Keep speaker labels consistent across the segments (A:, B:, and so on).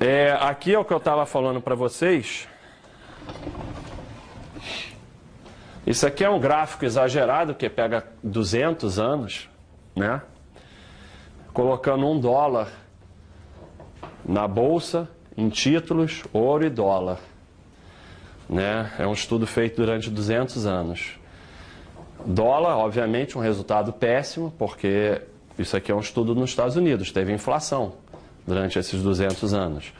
A: É, aqui é o que eu estava falando para vocês. Isso aqui é um gráfico exagerado que pega 200 anos, né? Colocando um dólar na bolsa, em títulos, ouro e dólar. Né? É um estudo feito durante 200 anos. Dólar, obviamente, um resultado péssimo, porque isso aqui é um estudo nos Estados Unidos, teve inflação durante esses 200 anos.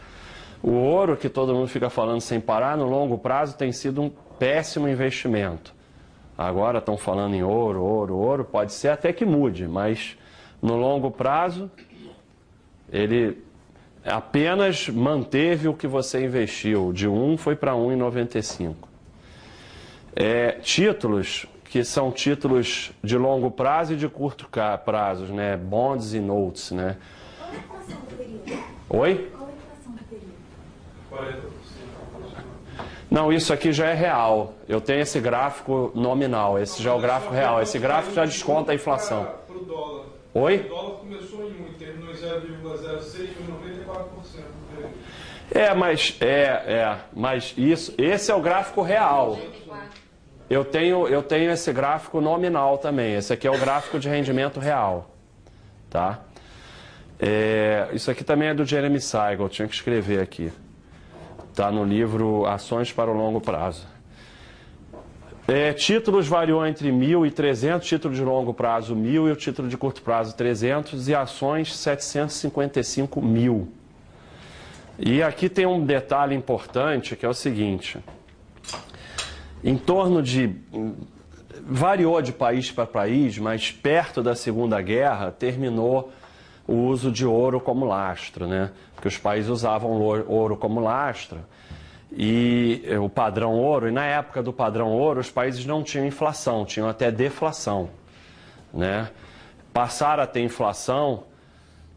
A: O ouro, que todo mundo fica falando sem parar, no longo prazo tem sido um péssimo investimento. Agora estão falando em ouro, ouro, ouro, pode ser até que mude, mas no longo prazo ele apenas manteve o que você investiu. De 1 foi para 1,95. É, títulos, que são títulos de longo prazo e de curto prazo, né? Bonds e notes, né?
B: Qual a inflação do período?
A: Oi?
B: Qual a inflação do período?
A: Não, isso aqui já é real. Eu tenho esse gráfico nominal, esse já é o gráfico real. Esse gráfico já desconta a inflação.
C: Para o dólar.
A: Oi?
C: O dólar começou em 1 e terminou em 0,06, foi 94% do período.
A: É, mas é, é, mas isso, esse é o gráfico real. Eu tenho, eu tenho esse gráfico nominal também. Esse aqui é o gráfico de rendimento real, tá? É, isso aqui também é do Jeremy Siegel, tinha que escrever aqui. Está no livro Ações para o Longo Prazo. É, títulos variou entre 1.000 e 300, título de longo prazo 1.000 e o título de curto prazo 300 e ações 755 mil. E aqui tem um detalhe importante que é o seguinte: em torno de. variou de país para país, mas perto da Segunda Guerra terminou o uso de ouro como lastro, né? Porque os países usavam ouro como lastro e eh, o padrão ouro, e na época do padrão ouro os países não tinham inflação, tinham até deflação, né? Passaram a ter inflação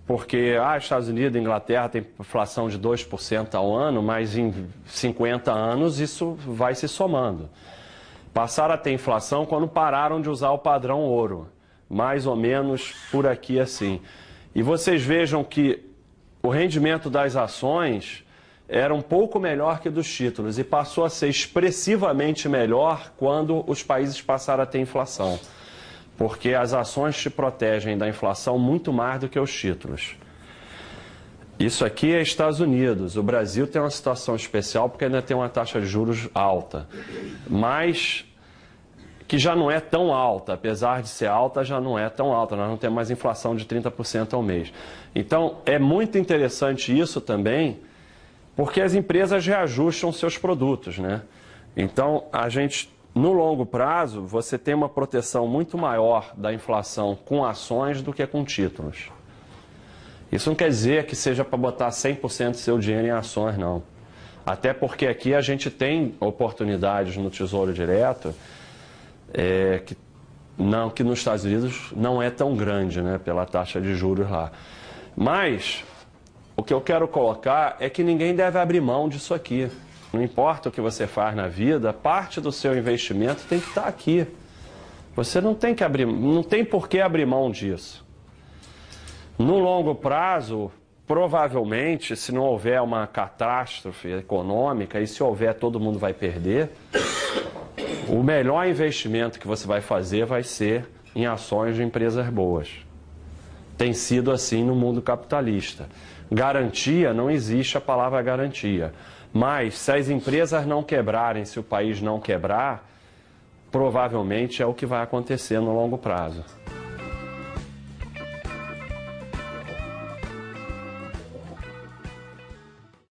A: porque ah, Estados Unidos e Inglaterra tem inflação de 2% ao ano, mas em 50 anos isso vai se somando. Passaram a ter inflação quando pararam de usar o padrão ouro, mais ou menos por aqui assim. E vocês vejam que o rendimento das ações era um pouco melhor que dos títulos e passou a ser expressivamente melhor quando os países passaram a ter inflação. Porque as ações te protegem da inflação muito mais do que os títulos. Isso aqui é Estados Unidos. O Brasil tem uma situação especial porque ainda tem uma taxa de juros alta. Mas que já não é tão alta, apesar de ser alta, já não é tão alta. Nós não temos mais inflação de 30% ao mês. Então, é muito interessante isso também, porque as empresas reajustam seus produtos, né? Então, a gente, no longo prazo, você tem uma proteção muito maior da inflação com ações do que com títulos. Isso não quer dizer que seja para botar 100% do seu dinheiro em ações, não. Até porque aqui a gente tem oportunidades no Tesouro Direto é, que, não, que nos Estados Unidos não é tão grande né, pela taxa de juros lá. Mas o que eu quero colocar é que ninguém deve abrir mão disso aqui. Não importa o que você faz na vida, parte do seu investimento tem que estar aqui. Você não tem que abrir, não tem por que abrir mão disso. No longo prazo, provavelmente, se não houver uma catástrofe econômica e se houver, todo mundo vai perder. O melhor investimento que você vai fazer vai ser em ações de empresas boas. Tem sido assim no mundo capitalista. Garantia, não existe a palavra garantia. Mas se as empresas não quebrarem, se o país não quebrar, provavelmente é o que vai acontecer no longo prazo.